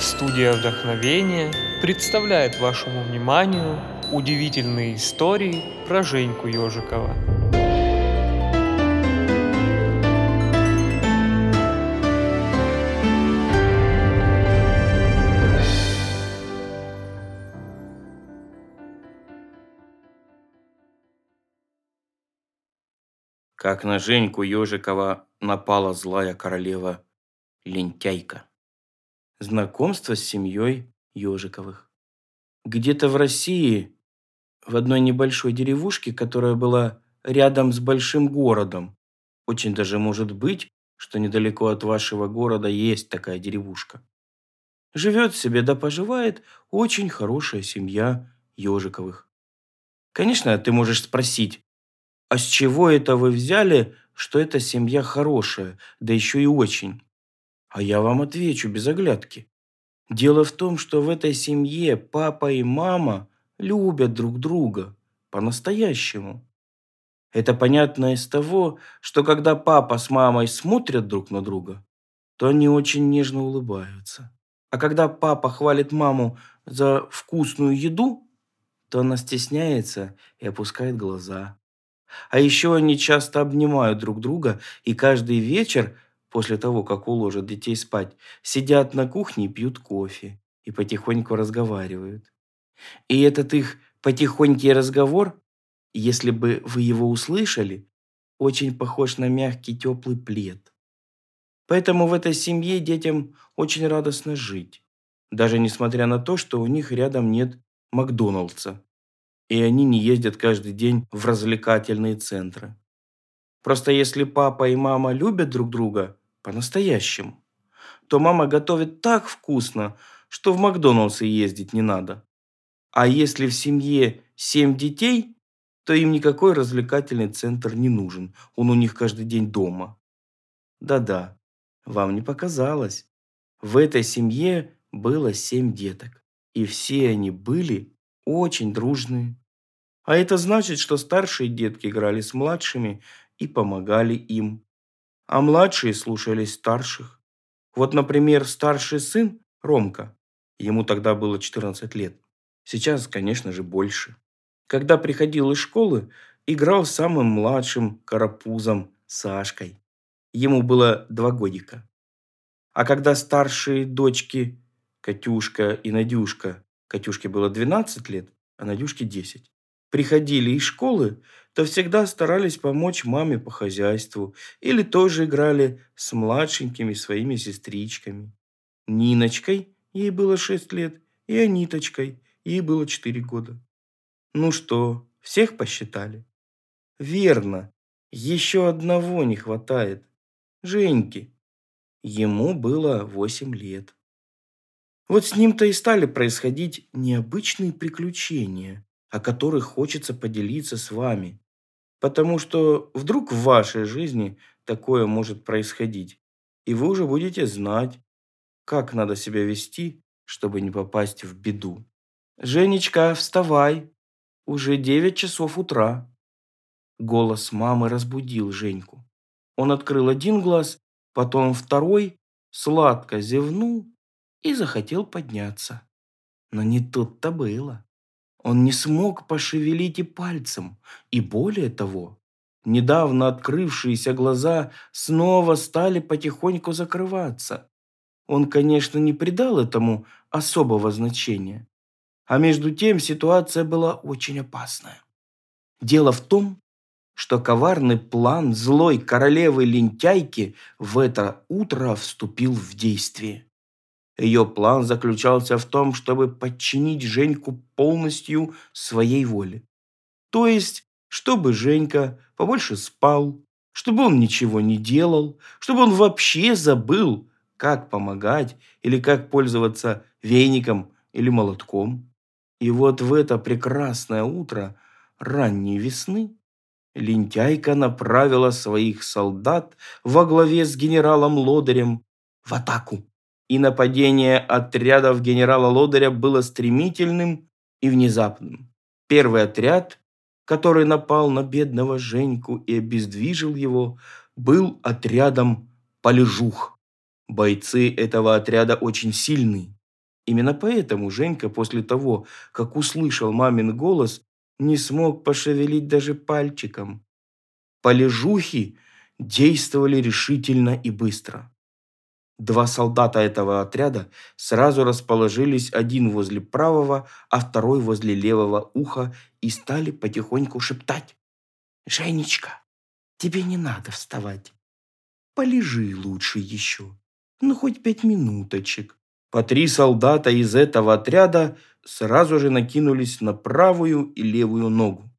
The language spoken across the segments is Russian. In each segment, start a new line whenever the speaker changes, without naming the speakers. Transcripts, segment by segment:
Студия вдохновения представляет вашему вниманию удивительные истории про Женьку Ежикова.
Как на Женьку Ежикова напала злая королева лентяйка. Знакомство с семьей Ежиковых. Где-то в России, в одной небольшой деревушке, которая была рядом с большим городом, очень даже может быть, что недалеко от вашего города есть такая деревушка. Живет себе да поживает очень хорошая семья Ежиковых. Конечно, ты можешь спросить, а с чего это вы взяли, что эта семья хорошая, да еще и очень? А я вам отвечу без оглядки. Дело в том, что в этой семье папа и мама любят друг друга по-настоящему. Это понятно из того, что когда папа с мамой смотрят друг на друга, то они очень нежно улыбаются. А когда папа хвалит маму за вкусную еду, то она стесняется и опускает глаза. А еще они часто обнимают друг друга и каждый вечер после того, как уложат детей спать, сидят на кухне и пьют кофе и потихоньку разговаривают. И этот их потихонький разговор, если бы вы его услышали, очень похож на мягкий теплый плед. Поэтому в этой семье детям очень радостно жить, даже несмотря на то, что у них рядом нет Макдоналдса, и они не ездят каждый день в развлекательные центры. Просто если папа и мама любят друг друга, по-настоящему, то мама готовит так вкусно, что в Макдоналдс ездить не надо. А если в семье семь детей, то им никакой развлекательный центр не нужен. Он у них каждый день дома. Да-да, вам не показалось. В этой семье было семь деток. И все они были очень дружные. А это значит, что старшие детки играли с младшими и помогали им а младшие слушались старших. Вот, например, старший сын Ромка, ему тогда было 14 лет, сейчас, конечно же, больше. Когда приходил из школы, играл с самым младшим карапузом Сашкой. Ему было два годика. А когда старшие дочки Катюшка и Надюшка, Катюшке было 12 лет, а Надюшке 10, приходили из школы, то всегда старались помочь маме по хозяйству или тоже играли с младшенькими своими сестричками. Ниночкой, ей было 6 лет, и Аниточкой, ей было 4 года. Ну что, всех посчитали? Верно, еще одного не хватает. Женьки. Ему было 8 лет. Вот с ним-то и стали происходить необычные приключения о которых хочется поделиться с вами. Потому что вдруг в вашей жизни такое может происходить, и вы уже будете знать, как надо себя вести, чтобы не попасть в беду. «Женечка, вставай! Уже девять часов утра!» Голос мамы разбудил Женьку. Он открыл один глаз, потом второй, сладко зевнул и захотел подняться. Но не тут-то было. Он не смог пошевелить и пальцем. И более того, недавно открывшиеся глаза снова стали потихоньку закрываться. Он, конечно, не придал этому особого значения. А между тем ситуация была очень опасная. Дело в том, что коварный план злой королевы-лентяйки в это утро вступил в действие. Ее план заключался в том, чтобы подчинить Женьку полностью своей воле. То есть, чтобы Женька побольше спал, чтобы он ничего не делал, чтобы он вообще забыл, как помогать или как пользоваться веником или молотком. И вот в это прекрасное утро ранней весны лентяйка направила своих солдат во главе с генералом Лодырем в атаку и нападение отрядов генерала Лодыря было стремительным и внезапным. Первый отряд, который напал на бедного Женьку и обездвижил его, был отрядом Полежух. Бойцы этого отряда очень сильные. Именно поэтому Женька после того, как услышал мамин голос, не смог пошевелить даже пальчиком. Полежухи действовали решительно и быстро. Два солдата этого отряда сразу расположились один возле правого, а второй возле левого уха и стали потихоньку шептать. «Женечка, тебе не надо вставать. Полежи лучше еще. Ну, хоть пять минуточек». По три солдата из этого отряда сразу же накинулись на правую и левую ногу.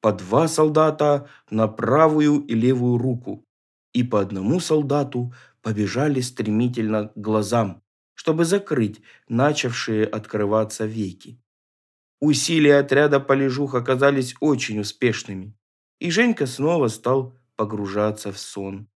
По два солдата на правую и левую руку. И по одному солдату побежали стремительно к глазам, чтобы закрыть начавшие открываться веки. Усилия отряда полежух оказались очень успешными, и Женька снова стал погружаться в сон.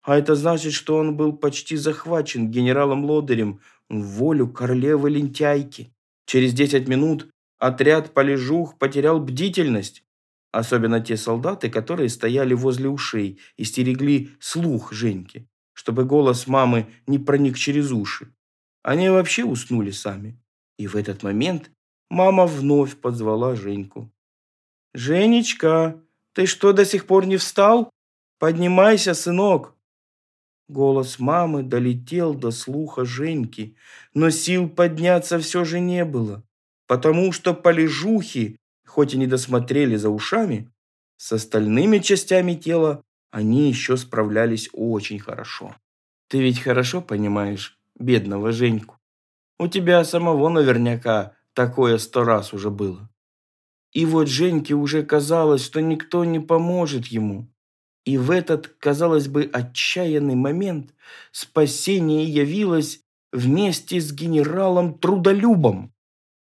А это значит, что он был почти захвачен генералом Лодырем в волю королевы-лентяйки. Через 10 минут отряд полежух потерял бдительность. Особенно те солдаты, которые стояли возле ушей и стерегли слух Женьки, чтобы голос мамы не проник через уши. Они вообще уснули сами. И в этот момент мама вновь позвала Женьку. «Женечка, ты что, до сих пор не встал? Поднимайся, сынок!» Голос мамы долетел до слуха Женьки, но сил подняться все же не было, потому что полежухи, хоть и не досмотрели за ушами, с остальными частями тела они еще справлялись очень хорошо. Ты ведь хорошо понимаешь бедного Женьку. У тебя самого наверняка такое сто раз уже было. И вот Женьке уже казалось, что никто не поможет ему. И в этот, казалось бы, отчаянный момент спасение явилось вместе с генералом Трудолюбом.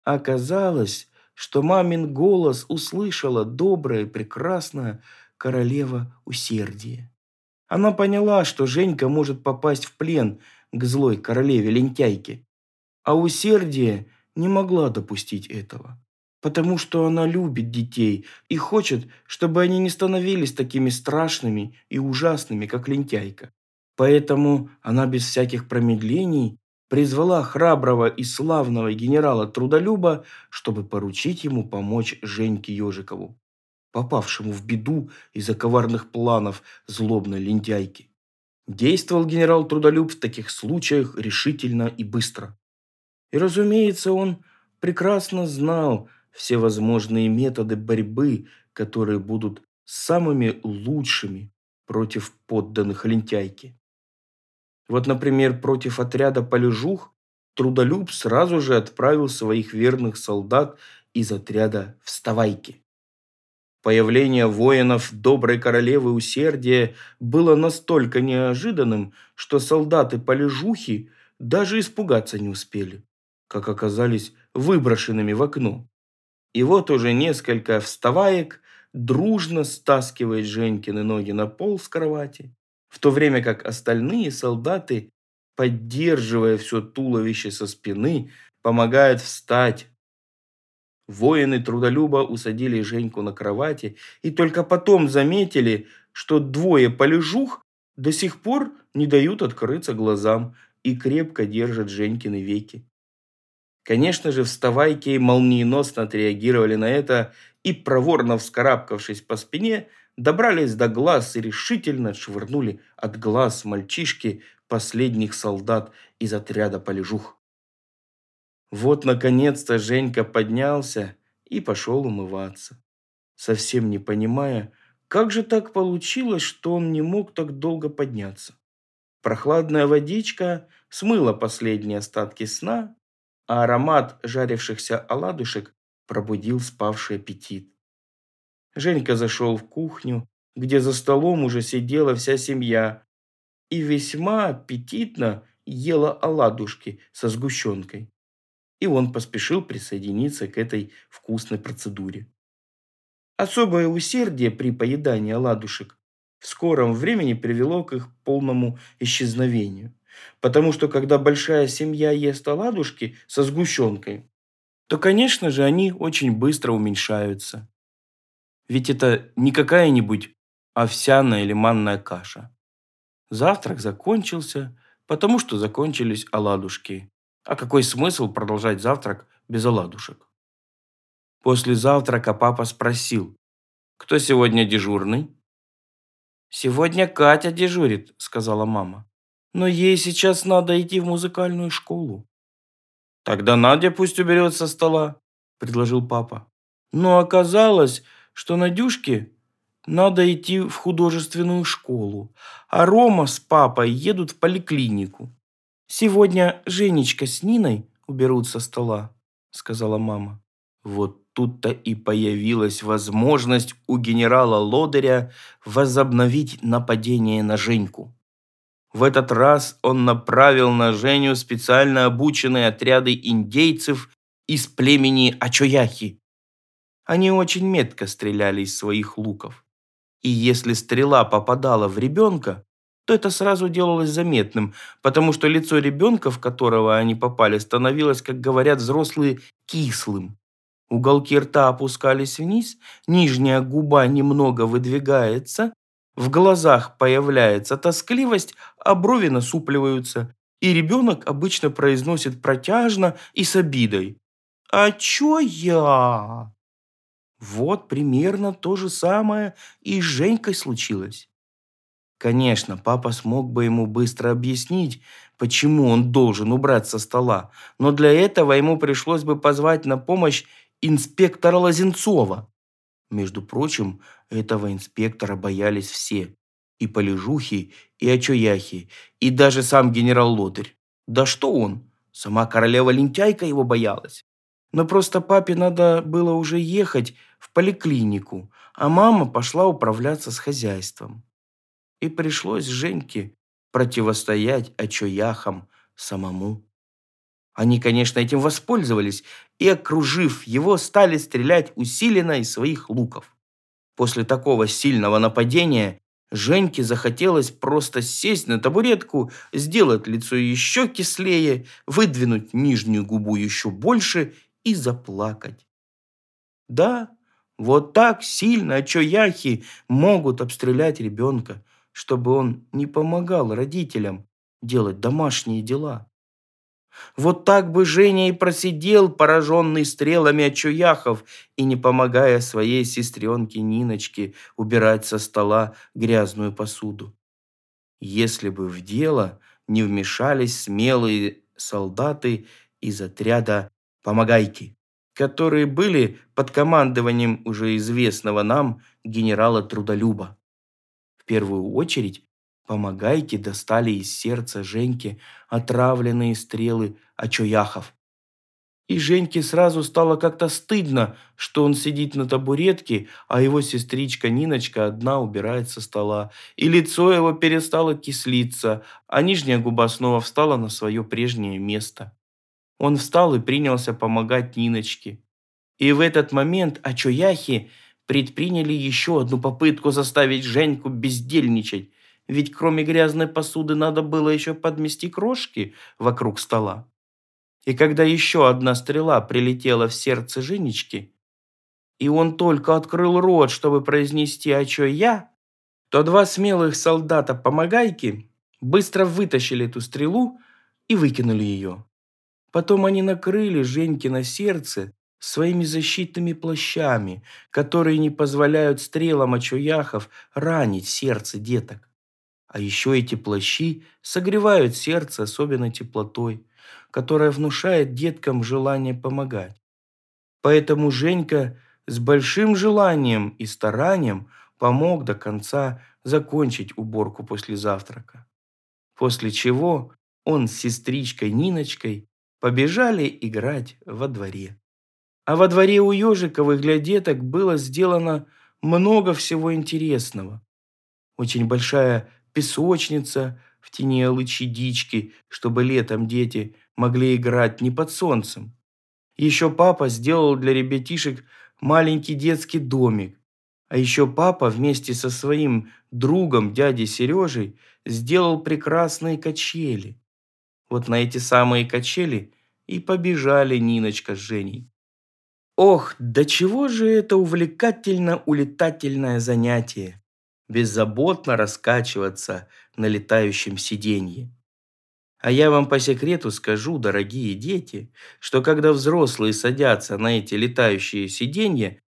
Оказалось, что мамин голос услышала добрая, прекрасная королева усердия. Она поняла, что Женька может попасть в плен к злой королеве-лентяйке, а усердие не могла допустить этого потому что она любит детей и хочет, чтобы они не становились такими страшными и ужасными, как лентяйка. Поэтому она без всяких промедлений призвала храброго и славного генерала Трудолюба, чтобы поручить ему помочь Женьке Ежикову, попавшему в беду из-за коварных планов злобной лентяйки. Действовал генерал Трудолюб в таких случаях решительно и быстро. И, разумеется, он прекрасно знал, все возможные методы борьбы, которые будут самыми лучшими против подданных лентяйки. Вот, например, против отряда полежух Трудолюб сразу же отправил своих верных солдат из отряда «Вставайки». Появление воинов доброй королевы усердия было настолько неожиданным, что солдаты полежухи даже испугаться не успели, как оказались выброшенными в окно. И вот уже несколько вставаек дружно стаскивает Женькины ноги на пол с кровати, в то время как остальные солдаты, поддерживая все туловище со спины, помогают встать. Воины трудолюба усадили Женьку на кровати и только потом заметили, что двое полежух до сих пор не дают открыться глазам и крепко держат Женькины веки. Конечно же, вставайки молниеносно отреагировали на это и, проворно вскарабкавшись по спине, добрались до глаз и решительно отшвырнули от глаз мальчишки последних солдат из отряда полежух. Вот, наконец-то, Женька поднялся и пошел умываться, совсем не понимая, как же так получилось, что он не мог так долго подняться. Прохладная водичка смыла последние остатки сна, а аромат жарившихся оладушек пробудил спавший аппетит. Женька зашел в кухню, где за столом уже сидела вся семья, и весьма аппетитно ела оладушки со сгущенкой. И он поспешил присоединиться к этой вкусной процедуре. Особое усердие при поедании оладушек в скором времени привело к их полному исчезновению. Потому что когда большая семья ест оладушки со сгущенкой, то, конечно же, они очень быстро уменьшаются. Ведь это не какая-нибудь овсяная или манная каша. Завтрак закончился, потому что закончились оладушки. А какой смысл продолжать завтрак без оладушек? После завтрака папа спросил, кто сегодня дежурный? «Сегодня Катя дежурит», — сказала мама. «Но ей сейчас надо идти в музыкальную школу». «Тогда Надя пусть уберет со стола», — предложил папа. Но оказалось, что Надюшке надо идти в художественную школу, а Рома с папой едут в поликлинику. «Сегодня Женечка с Ниной уберут со стола», — сказала мама. Вот тут-то и появилась возможность у генерала Лодыря возобновить нападение на Женьку. В этот раз он направил на Женю специально обученные отряды индейцев из племени Ачояхи. Они очень метко стреляли из своих луков. И если стрела попадала в ребенка, то это сразу делалось заметным, потому что лицо ребенка, в которого они попали, становилось, как говорят взрослые, кислым. Уголки рта опускались вниз, нижняя губа немного выдвигается, в глазах появляется тоскливость, а брови насупливаются, и ребенок обычно произносит протяжно и с обидой. «А чё я?» Вот примерно то же самое и с Женькой случилось. Конечно, папа смог бы ему быстро объяснить, почему он должен убрать со стола, но для этого ему пришлось бы позвать на помощь инспектора Лозенцова. Между прочим, этого инспектора боялись все. И полежухи, и очояхи, и даже сам генерал Лодырь. Да что он? Сама королева-лентяйка его боялась. Но просто папе надо было уже ехать в поликлинику, а мама пошла управляться с хозяйством. И пришлось Женьке противостоять очояхам самому. Они, конечно, этим воспользовались и, окружив его, стали стрелять усиленно из своих луков. После такого сильного нападения Женьке захотелось просто сесть на табуретку, сделать лицо еще кислее, выдвинуть нижнюю губу еще больше и заплакать. Да, вот так сильно очояхи могут обстрелять ребенка, чтобы он не помогал родителям делать домашние дела. Вот так бы Женя и просидел, пораженный стрелами от чуяхов, и не помогая своей сестренке Ниночке убирать со стола грязную посуду. Если бы в дело не вмешались смелые солдаты из отряда «Помогайки», которые были под командованием уже известного нам генерала Трудолюба. В первую очередь Помогайки достали из сердца Женьки отравленные стрелы очояхов. И Женьке сразу стало как-то стыдно, что он сидит на табуретке, а его сестричка Ниночка одна убирает со стола. И лицо его перестало кислиться, а нижняя губа снова встала на свое прежнее место. Он встал и принялся помогать Ниночке. И в этот момент Ачояхи предприняли еще одну попытку заставить Женьку бездельничать. Ведь кроме грязной посуды надо было еще подмести крошки вокруг стола. И когда еще одна стрела прилетела в сердце Женечки, и он только открыл рот, чтобы произнести «А чё я?», то два смелых солдата-помогайки быстро вытащили эту стрелу и выкинули ее. Потом они накрыли Женьки на сердце своими защитными плащами, которые не позволяют стрелам очуяхов ранить сердце деток. А еще эти плащи согревают сердце особенной теплотой, которая внушает деткам желание помогать. Поэтому Женька с большим желанием и старанием помог до конца закончить уборку после завтрака. После чего он с сестричкой Ниночкой побежали играть во дворе. А во дворе у ежиковых для деток было сделано много всего интересного. Очень большая песочница в тени алычьей дички, чтобы летом дети могли играть не под солнцем. Еще папа сделал для ребятишек маленький детский домик. А еще папа вместе со своим другом, дядей Сережей, сделал прекрасные качели. Вот на эти самые качели и побежали Ниночка с Женей. Ох, до чего же это увлекательно-улетательное занятие! беззаботно раскачиваться на летающем сиденье. А я вам по секрету скажу, дорогие дети, что когда взрослые садятся на эти летающие сиденья,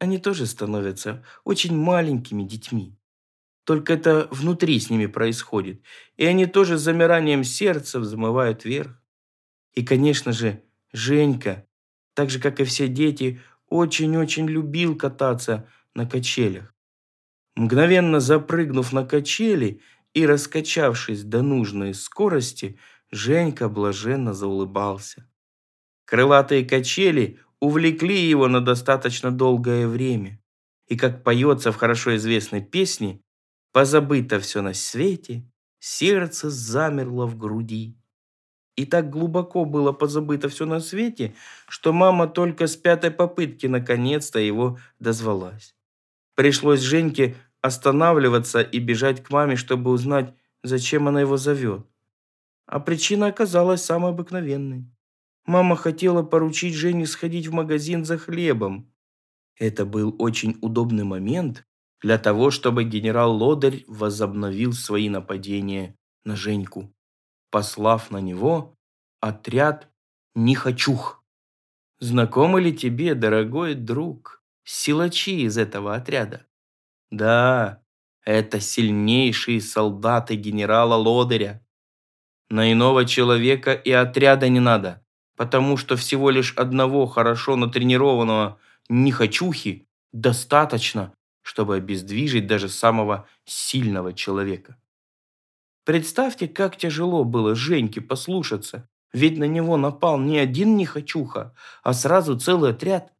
они тоже становятся очень маленькими детьми. Только это внутри с ними происходит, и они тоже с замиранием сердца взмывают вверх. И, конечно же, Женька, так же, как и все дети, очень-очень любил кататься на качелях. Мгновенно запрыгнув на качели и раскачавшись до нужной скорости, Женька блаженно заулыбался. Крылатые качели увлекли его на достаточно долгое время. И как поется в хорошо известной песне, «Позабыто все на свете, сердце замерло в груди». И так глубоко было позабыто все на свете, что мама только с пятой попытки наконец-то его дозвалась. Пришлось Женьке останавливаться и бежать к маме, чтобы узнать, зачем она его зовет. А причина оказалась самой обыкновенной. Мама хотела поручить Жене сходить в магазин за хлебом. Это был очень удобный момент для того, чтобы генерал Лодырь возобновил свои нападения на Женьку, послав на него отряд Нихачух. Знакомы ли тебе, дорогой друг, силачи из этого отряда? Да, это сильнейшие солдаты генерала Лодыря. На иного человека и отряда не надо, потому что всего лишь одного хорошо натренированного нехочухи достаточно, чтобы обездвижить даже самого сильного человека. Представьте, как тяжело было Женьке послушаться, ведь на него напал не один нехочуха, а сразу целый отряд.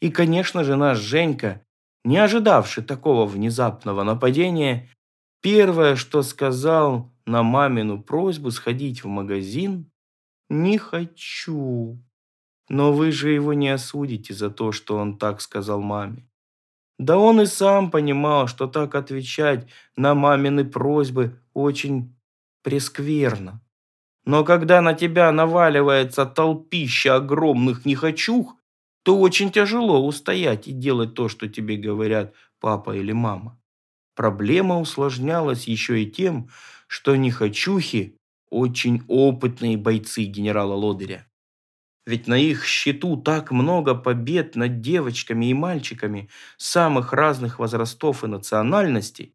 И, конечно же, наш Женька не ожидавший такого внезапного нападения, первое, что сказал на мамину просьбу сходить в магазин, «Не хочу». Но вы же его не осудите за то, что он так сказал маме. Да он и сам понимал, что так отвечать на мамины просьбы очень прескверно. Но когда на тебя наваливается толпища огромных нехочух, то очень тяжело устоять и делать то, что тебе говорят папа или мама. Проблема усложнялась еще и тем, что нехочухи – очень опытные бойцы генерала Лодыря. Ведь на их счету так много побед над девочками и мальчиками самых разных возрастов и национальностей.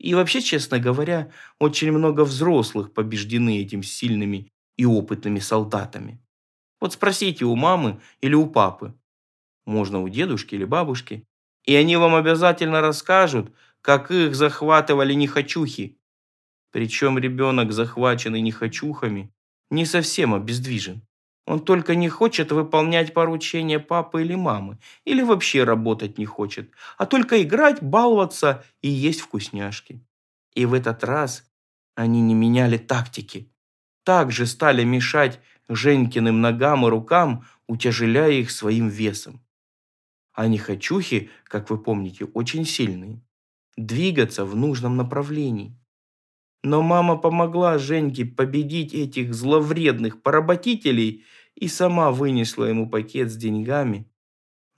И вообще, честно говоря, очень много взрослых побеждены этим сильными и опытными солдатами. Вот спросите у мамы или у папы. Можно у дедушки или бабушки. И они вам обязательно расскажут, как их захватывали нехочухи. Причем ребенок, захваченный нехочухами, не совсем обездвижен. Он только не хочет выполнять поручения папы или мамы, или вообще работать не хочет, а только играть, баловаться и есть вкусняшки. И в этот раз они не меняли тактики. Также стали мешать Женькиным ногам и рукам, утяжеляя их своим весом. А нехочухи, как вы помните, очень сильные. Двигаться в нужном направлении. Но мама помогла Женьке победить этих зловредных поработителей и сама вынесла ему пакет с деньгами.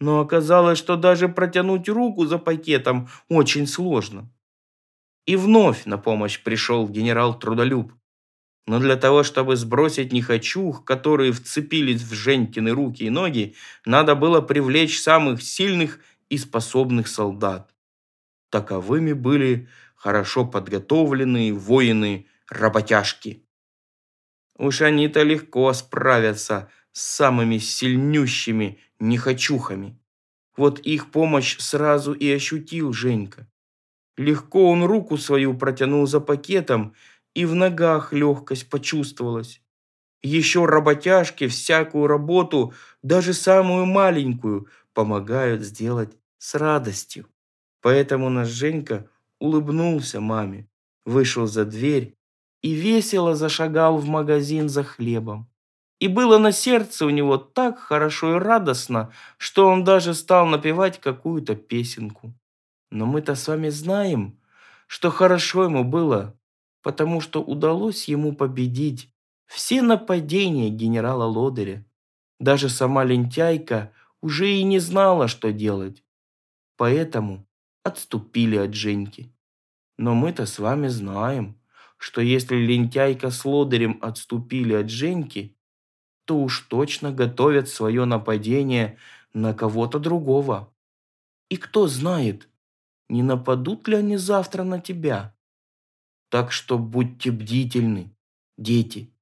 Но оказалось, что даже протянуть руку за пакетом очень сложно. И вновь на помощь пришел генерал Трудолюб. Но для того, чтобы сбросить нехочух, которые вцепились в Женькины руки и ноги, надо было привлечь самых сильных и способных солдат. Таковыми были хорошо подготовленные воины-работяжки. Уж они-то легко справятся с самыми сильнющими нехочухами. Вот их помощь сразу и ощутил Женька. Легко он руку свою протянул за пакетом, и в ногах легкость почувствовалась. Еще работяжки всякую работу, даже самую маленькую, помогают сделать с радостью. Поэтому наш Женька улыбнулся маме, вышел за дверь и весело зашагал в магазин за хлебом. И было на сердце у него так хорошо и радостно, что он даже стал напевать какую-то песенку. Но мы-то с вами знаем, что хорошо ему было потому что удалось ему победить все нападения генерала Лодыря. Даже сама лентяйка уже и не знала, что делать. Поэтому отступили от Женьки. Но мы-то с вами знаем, что если лентяйка с лодырем отступили от Женьки, то уж точно готовят свое нападение на кого-то другого. И кто знает, не нападут ли они завтра на тебя. Так что будьте бдительны, дети.